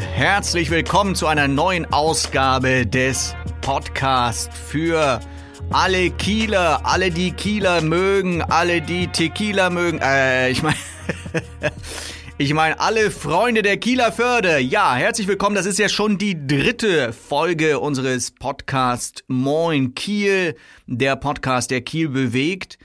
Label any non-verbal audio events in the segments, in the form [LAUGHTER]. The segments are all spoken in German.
Herzlich willkommen zu einer neuen Ausgabe des Podcasts für alle Kieler, alle die Kieler mögen, alle die Tequila mögen. Äh, ich meine, [LAUGHS] ich meine alle Freunde der Kieler Förde. Ja, herzlich willkommen. Das ist ja schon die dritte Folge unseres Podcasts Moin Kiel, der Podcast, der Kiel bewegt.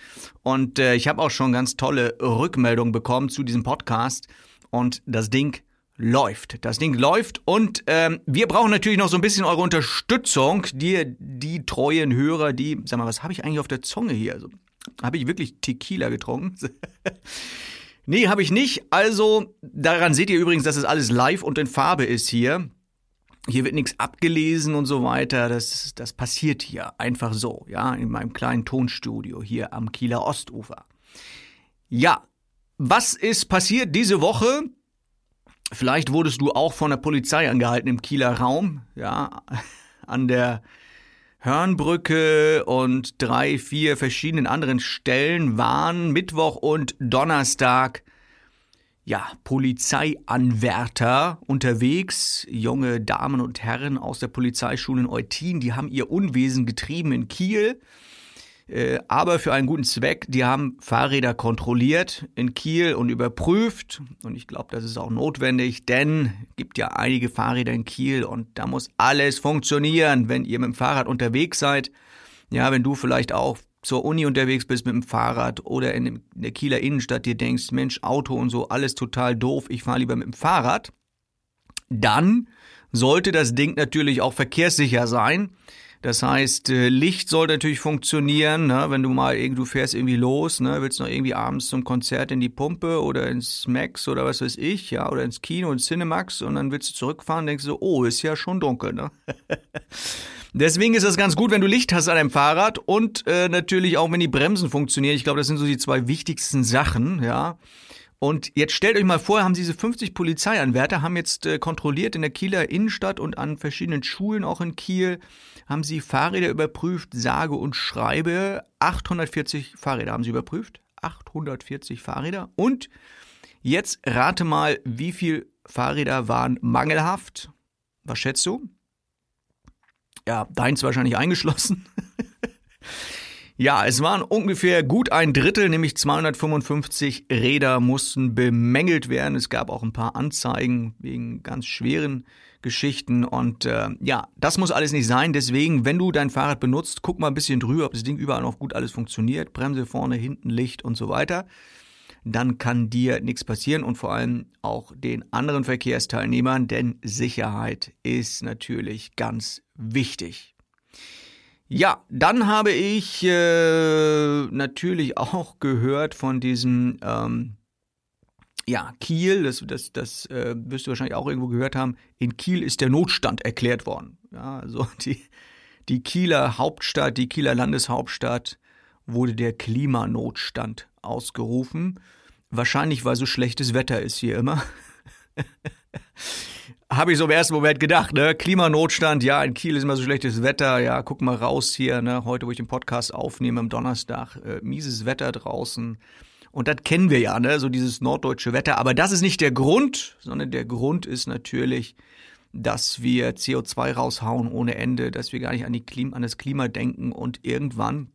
Und äh, ich habe auch schon ganz tolle Rückmeldungen bekommen zu diesem Podcast. Und das Ding läuft. Das Ding läuft und ähm, wir brauchen natürlich noch so ein bisschen eure Unterstützung. Die, die treuen Hörer, die, sag mal, was habe ich eigentlich auf der Zunge hier? Also, habe ich wirklich Tequila getrunken? [LAUGHS] nee, habe ich nicht. Also, daran seht ihr übrigens, dass es alles live und in Farbe ist hier. Hier wird nichts abgelesen und so weiter. Das, das passiert hier einfach so, ja, in meinem kleinen Tonstudio hier am Kieler Ostufer. Ja, was ist passiert diese Woche? Vielleicht wurdest du auch von der Polizei angehalten im Kieler Raum, ja, [LAUGHS] an der Hörnbrücke und drei, vier verschiedenen anderen Stellen waren Mittwoch und Donnerstag ja, Polizeianwärter unterwegs, junge Damen und Herren aus der Polizeischule in Eutin, die haben ihr Unwesen getrieben in Kiel äh, aber für einen guten Zweck. Die haben Fahrräder kontrolliert in Kiel und überprüft. Und ich glaube, das ist auch notwendig, denn gibt ja einige Fahrräder in Kiel und da muss alles funktionieren, wenn ihr mit dem Fahrrad unterwegs seid. Ja, wenn du vielleicht auch zur Uni unterwegs bist mit dem Fahrrad oder in der Kieler Innenstadt dir denkst, Mensch, Auto und so, alles total doof, ich fahre lieber mit dem Fahrrad, dann sollte das Ding natürlich auch verkehrssicher sein. Das heißt, äh, Licht soll natürlich funktionieren, ne? wenn du mal irgendwie, du fährst irgendwie los, ne? willst noch irgendwie abends zum Konzert in die Pumpe oder ins Max oder was weiß ich, ja, oder ins Kino, ins Cinemax und dann willst du zurückfahren, denkst du, so, oh, ist ja schon dunkel, ne? [LAUGHS] Deswegen ist das ganz gut, wenn du Licht hast an deinem Fahrrad und äh, natürlich auch, wenn die Bremsen funktionieren. Ich glaube, das sind so die zwei wichtigsten Sachen, ja. Und jetzt stellt euch mal vor, haben diese 50 Polizeianwärter, haben jetzt äh, kontrolliert in der Kieler Innenstadt und an verschiedenen Schulen auch in Kiel, haben sie Fahrräder überprüft, sage und schreibe, 840 Fahrräder haben sie überprüft, 840 Fahrräder. Und jetzt rate mal, wie viel Fahrräder waren mangelhaft? Was schätzt du? Ja, deins wahrscheinlich eingeschlossen. [LAUGHS] Ja, es waren ungefähr gut ein Drittel, nämlich 255 Räder mussten bemängelt werden. Es gab auch ein paar Anzeigen wegen ganz schweren Geschichten und äh, ja, das muss alles nicht sein. Deswegen, wenn du dein Fahrrad benutzt, guck mal ein bisschen drüber, ob das Ding überall noch gut alles funktioniert. Bremse vorne, hinten, Licht und so weiter. Dann kann dir nichts passieren und vor allem auch den anderen Verkehrsteilnehmern, denn Sicherheit ist natürlich ganz wichtig. Ja, dann habe ich äh, natürlich auch gehört von diesem ähm, ja, Kiel, das, das, das äh, wirst du wahrscheinlich auch irgendwo gehört haben, in Kiel ist der Notstand erklärt worden. Ja, also [LAUGHS] die, die Kieler Hauptstadt, die Kieler Landeshauptstadt wurde der Klimanotstand ausgerufen. Wahrscheinlich, weil so schlechtes Wetter ist hier immer. [LAUGHS] habe ich so im ersten Moment gedacht, ne? Klimanotstand, ja, in Kiel ist immer so schlechtes Wetter, ja, guck mal raus hier, ne? Heute, wo ich den Podcast aufnehme am Donnerstag, äh, mieses Wetter draußen. Und das kennen wir ja, ne? So dieses norddeutsche Wetter. Aber das ist nicht der Grund, sondern der Grund ist natürlich, dass wir CO2 raushauen ohne Ende, dass wir gar nicht an, die Klima, an das Klima denken und irgendwann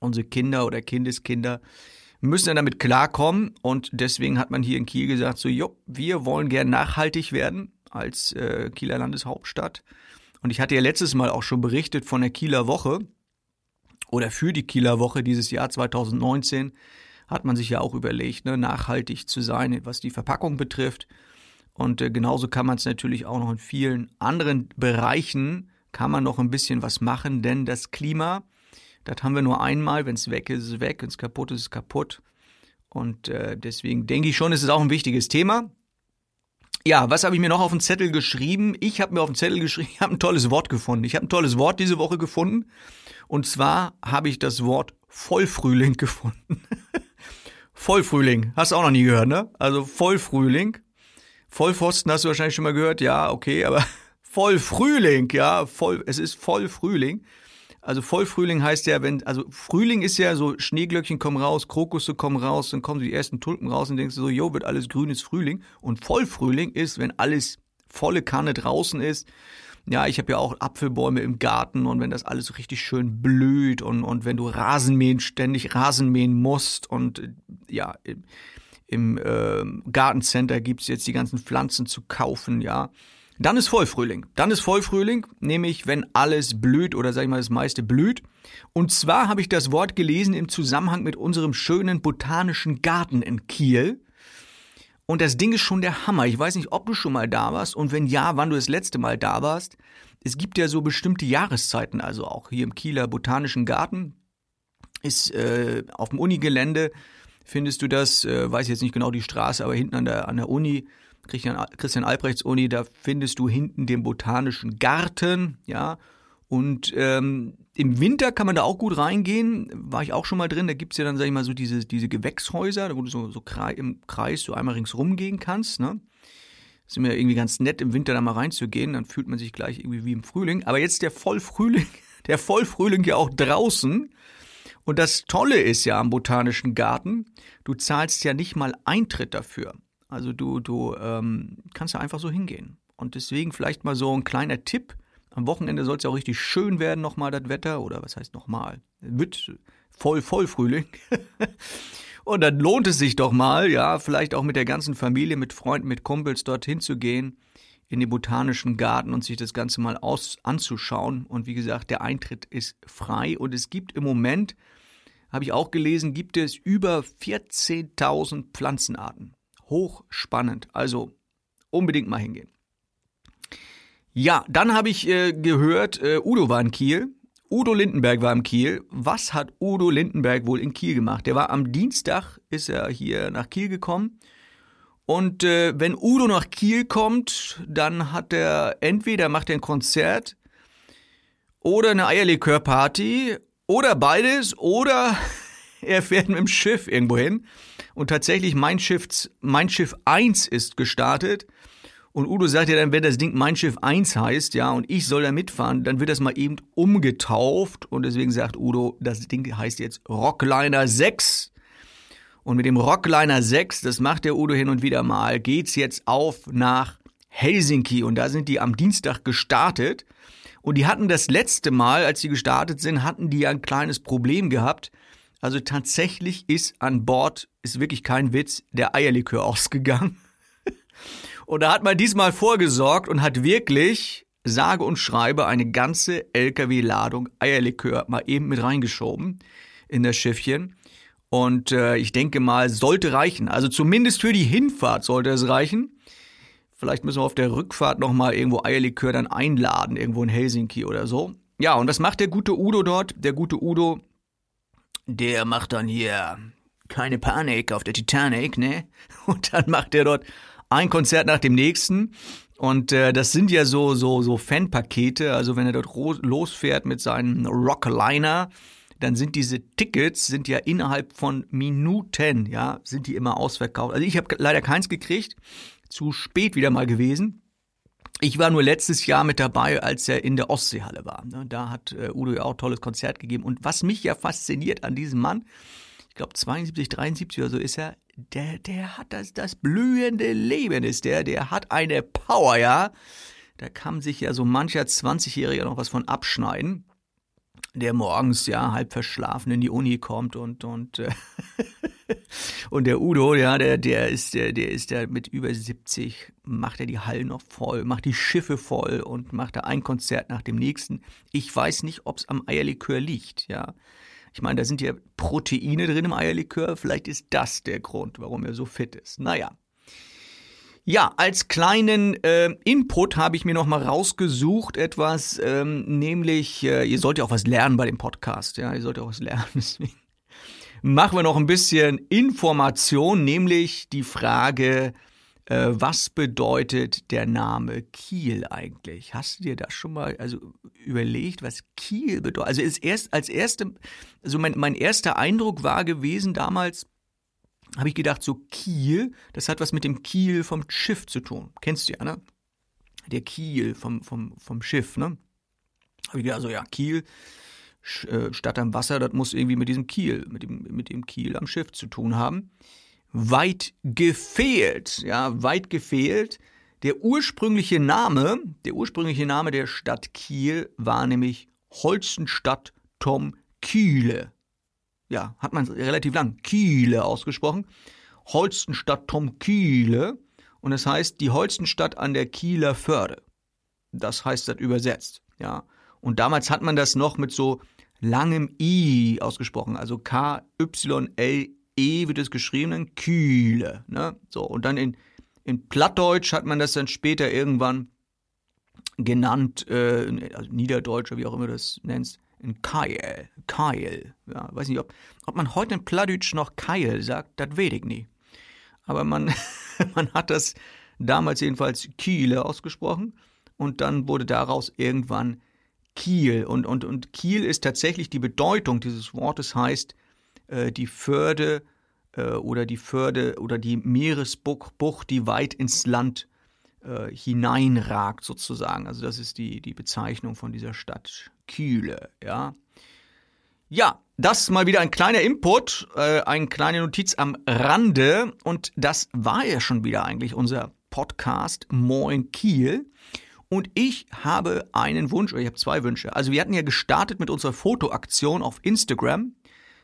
unsere Kinder oder Kindeskinder müssen dann damit klarkommen und deswegen hat man hier in Kiel gesagt, so, jo, wir wollen gern nachhaltig werden als äh, Kieler Landeshauptstadt. Und ich hatte ja letztes Mal auch schon berichtet von der Kieler Woche oder für die Kieler Woche dieses Jahr 2019 hat man sich ja auch überlegt, ne, nachhaltig zu sein, was die Verpackung betrifft. Und äh, genauso kann man es natürlich auch noch in vielen anderen Bereichen, kann man noch ein bisschen was machen, denn das Klima, das haben wir nur einmal, wenn es weg ist, ist es weg, wenn es kaputt ist, ist es kaputt. Und äh, deswegen denke ich schon, ist es auch ein wichtiges Thema. Ja, was habe ich mir noch auf den Zettel geschrieben? Ich habe mir auf den Zettel geschrieben, ich habe ein tolles Wort gefunden. Ich habe ein tolles Wort diese Woche gefunden. Und zwar habe ich das Wort Vollfrühling [LAUGHS] gefunden. Vollfrühling, hast du auch noch nie gehört, ne? Also Vollfrühling. Vollpfosten hast du wahrscheinlich schon mal gehört, ja, okay, aber [LAUGHS] Vollfrühling, ja, voll, es ist Vollfrühling. Also Vollfrühling heißt ja, wenn, also Frühling ist ja so, Schneeglöckchen kommen raus, Krokusse kommen raus, dann kommen die ersten Tulpen raus und denkst du so, jo, wird alles grün, ist Frühling. Und Vollfrühling ist, wenn alles volle Kanne draußen ist. Ja, ich habe ja auch Apfelbäume im Garten und wenn das alles so richtig schön blüht und, und wenn du Rasenmähen, ständig Rasenmähen musst und ja, im, im äh, Gartencenter gibt's jetzt die ganzen Pflanzen zu kaufen, ja. Dann ist Vollfrühling. Dann ist Vollfrühling, nämlich wenn alles blüht oder sag ich mal das meiste blüht. Und zwar habe ich das Wort gelesen im Zusammenhang mit unserem schönen botanischen Garten in Kiel. Und das Ding ist schon der Hammer. Ich weiß nicht, ob du schon mal da warst und wenn ja, wann du das letzte Mal da warst. Es gibt ja so bestimmte Jahreszeiten, also auch hier im Kieler Botanischen Garten ist äh, auf dem Unigelände findest du das, äh, weiß jetzt nicht genau die Straße, aber hinten an der, an der Uni Christian, Christian Albrechts Uni, da findest du hinten den botanischen Garten, ja. Und ähm, im Winter kann man da auch gut reingehen, war ich auch schon mal drin. Da gibt's ja dann, sag ich mal, so diese, diese Gewächshäuser, wo du so, so im Kreis so einmal ringsrum gehen kannst. Ne? ist mir irgendwie ganz nett, im Winter da mal reinzugehen, dann fühlt man sich gleich irgendwie wie im Frühling. Aber jetzt der Vollfrühling, [LAUGHS] der Vollfrühling ja auch draußen. Und das Tolle ist ja am Botanischen Garten, du zahlst ja nicht mal Eintritt dafür. Also du, du ähm, kannst ja einfach so hingehen. Und deswegen vielleicht mal so ein kleiner Tipp. Am Wochenende soll es ja auch richtig schön werden, nochmal das Wetter. Oder was heißt nochmal? Wird voll, voll Frühling. [LAUGHS] Und dann lohnt es sich doch mal, ja, vielleicht auch mit der ganzen Familie, mit Freunden, mit Kumpels dorthin zu gehen, in den botanischen Garten und sich das Ganze mal aus, anzuschauen. Und wie gesagt, der Eintritt ist frei und es gibt im Moment, habe ich auch gelesen, gibt es über 14.000 Pflanzenarten hochspannend. Also unbedingt mal hingehen. Ja, dann habe ich äh, gehört, äh, Udo war in Kiel. Udo Lindenberg war in Kiel. Was hat Udo Lindenberg wohl in Kiel gemacht? Der war am Dienstag, ist er hier nach Kiel gekommen. Und äh, wenn Udo nach Kiel kommt, dann hat er entweder macht er ein Konzert oder eine Eierlikörparty oder beides oder [LAUGHS] [LAUGHS] er fährt mit dem Schiff irgendwo hin. Und tatsächlich, mein Schiff, mein Schiff 1 ist gestartet. Und Udo sagt ja dann, wenn das Ding Mein Schiff 1 heißt, ja, und ich soll da mitfahren, dann wird das mal eben umgetauft. Und deswegen sagt Udo, das Ding heißt jetzt Rockliner 6. Und mit dem Rockliner 6, das macht der Udo hin und wieder mal, geht's jetzt auf nach Helsinki. Und da sind die am Dienstag gestartet. Und die hatten das letzte Mal, als sie gestartet sind, hatten die ja ein kleines Problem gehabt. Also tatsächlich ist an Bord, ist wirklich kein Witz, der Eierlikör [LAUGHS] ausgegangen. Und da hat man diesmal vorgesorgt und hat wirklich, sage und schreibe, eine ganze LKW-Ladung Eierlikör mal eben mit reingeschoben in das Schiffchen. Und äh, ich denke mal, sollte reichen. Also zumindest für die Hinfahrt sollte es reichen. Vielleicht müssen wir auf der Rückfahrt nochmal irgendwo Eierlikör dann einladen, irgendwo in Helsinki oder so. Ja, und das macht der gute Udo dort. Der gute Udo der macht dann hier keine Panik auf der Titanic, ne? [LAUGHS] Und dann macht er dort ein Konzert nach dem nächsten. Und äh, das sind ja so so so Fanpakete. Also wenn er dort losfährt mit seinem Rockliner, dann sind diese Tickets sind ja innerhalb von Minuten, ja, sind die immer ausverkauft. Also ich habe leider keins gekriegt, zu spät wieder mal gewesen. Ich war nur letztes Jahr mit dabei, als er in der Ostseehalle war. Ne, da hat äh, Udo ja auch ein tolles Konzert gegeben. Und was mich ja fasziniert an diesem Mann, ich glaube 72, 73 oder so ist er, der, der hat das, das blühende Leben ist der, der hat eine Power, ja. Da kann sich ja so mancher 20-Jähriger noch was von abschneiden der morgens ja halb verschlafen in die Uni kommt und und äh, [LAUGHS] und der Udo, ja, der der ist der der ist ja mit über 70 macht er die Hallen noch voll, macht die Schiffe voll und macht da ein Konzert nach dem nächsten. Ich weiß nicht, ob es am Eierlikör liegt, ja. Ich meine, da sind ja Proteine drin im Eierlikör, vielleicht ist das der Grund, warum er so fit ist. Naja, ja, als kleinen äh, Input habe ich mir noch mal rausgesucht etwas, ähm, nämlich äh, ihr sollt ja auch was lernen bei dem Podcast, ja, ihr sollt auch was lernen. [LAUGHS] Deswegen machen wir noch ein bisschen Information, nämlich die Frage, äh, was bedeutet der Name Kiel eigentlich? Hast du dir das schon mal also überlegt, was Kiel bedeutet? Also ist erst als erste, also mein, mein erster Eindruck war gewesen damals habe ich gedacht, so Kiel, das hat was mit dem Kiel vom Schiff zu tun. Kennst du ja, ne? Der Kiel vom, vom, vom Schiff, ne? Habe ich gedacht, so ja, Kiel, äh, Stadt am Wasser, das muss irgendwie mit diesem Kiel, mit dem, mit dem Kiel am Schiff zu tun haben. Weit gefehlt, ja, weit gefehlt. Der ursprüngliche Name, der ursprüngliche Name der Stadt Kiel war nämlich Holzenstadt Tom Kiele. Ja, hat man relativ lang Kiele ausgesprochen. Holstenstadt Tom Kiele. Und es das heißt die Holstenstadt an der Kieler Förde. Das heißt das übersetzt, ja. Und damals hat man das noch mit so langem I ausgesprochen. Also K-Y-L-E wird es geschrieben, dann Kühle. Ne? So, und dann in, in Plattdeutsch hat man das dann später irgendwann genannt, äh, also Niederdeutsch wie auch immer du das nennst, in Keil. Keil. Ja, weiß nicht, ob, ob man heute in Plattdeutsch noch Keil sagt, das weiß ich nie. Aber man, [LAUGHS] man hat das damals jedenfalls Kiele ausgesprochen und dann wurde daraus irgendwann Kiel. Und, und, und Kiel ist tatsächlich die Bedeutung dieses Wortes heißt äh, die Förde äh, oder die Förde oder die Meeresbucht, die weit ins Land äh, hineinragt sozusagen. Also das ist die, die Bezeichnung von dieser Stadt Kiele, ja. Ja, das mal wieder ein kleiner Input, äh, eine kleine Notiz am Rande und das war ja schon wieder eigentlich unser Podcast Moin Kiel. Und ich habe einen Wunsch, oder ich habe zwei Wünsche. Also wir hatten ja gestartet mit unserer Fotoaktion auf Instagram.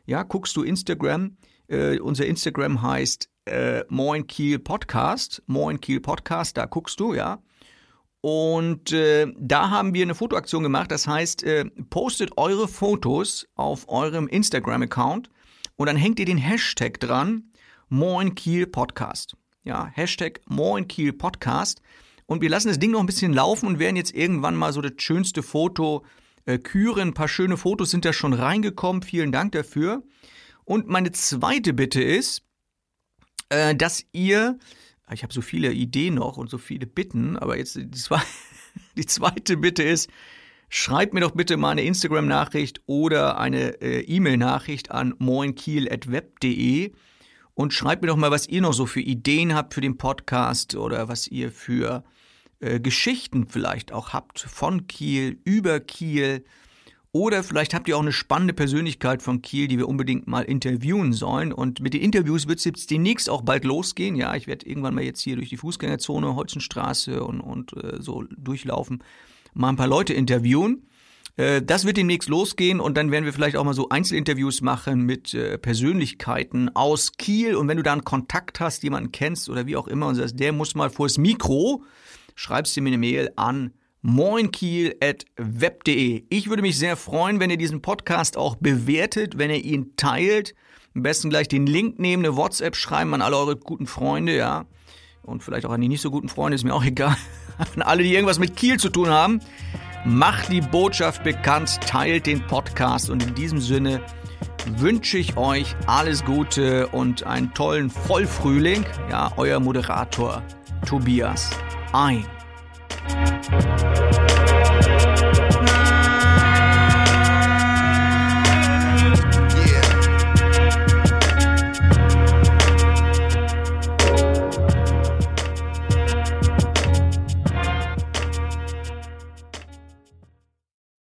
Ja, guckst du Instagram? Äh, unser Instagram heißt äh, Moin Kiel Podcast. Moin Kiel Podcast, da guckst du, ja. Und äh, da haben wir eine Fotoaktion gemacht. Das heißt, äh, postet eure Fotos auf eurem Instagram-Account und dann hängt ihr den Hashtag dran, Moin Kiel Podcast. Ja, Hashtag Moin Kiel Podcast. Und wir lassen das Ding noch ein bisschen laufen und werden jetzt irgendwann mal so das schönste Foto äh, küren. Ein paar schöne Fotos sind da schon reingekommen. Vielen Dank dafür. Und meine zweite Bitte ist, äh, dass ihr, ich habe so viele Ideen noch und so viele Bitten, aber jetzt die, zwei, [LAUGHS] die zweite Bitte ist, schreibt mir doch bitte mal eine Instagram-Nachricht oder eine äh, E-Mail-Nachricht an moinkiel.web.de und schreibt mir doch mal, was ihr noch so für Ideen habt für den Podcast oder was ihr für äh, Geschichten vielleicht auch habt von Kiel, über Kiel. Oder vielleicht habt ihr auch eine spannende Persönlichkeit von Kiel, die wir unbedingt mal interviewen sollen. Und mit den Interviews wird es jetzt demnächst auch bald losgehen. Ja, ich werde irgendwann mal jetzt hier durch die Fußgängerzone, Holzenstraße und, und äh, so durchlaufen, mal ein paar Leute interviewen. Äh, das wird demnächst losgehen und dann werden wir vielleicht auch mal so Einzelinterviews machen mit äh, Persönlichkeiten aus Kiel. Und wenn du da einen Kontakt hast, jemanden kennst oder wie auch immer und sagst, der muss mal vors Mikro, schreibst du mir eine Mail an moinkiel.web.de. Ich würde mich sehr freuen, wenn ihr diesen Podcast auch bewertet, wenn ihr ihn teilt. Am besten gleich den Link nehmen, eine WhatsApp schreiben an alle eure guten Freunde, ja. Und vielleicht auch an die nicht so guten Freunde, ist mir auch [LAUGHS] egal. An alle, die irgendwas mit Kiel zu tun haben. Macht die Botschaft bekannt, teilt den Podcast und in diesem Sinne wünsche ich euch alles Gute und einen tollen Vollfrühling. Ja, euer Moderator Tobias ein. Thank you.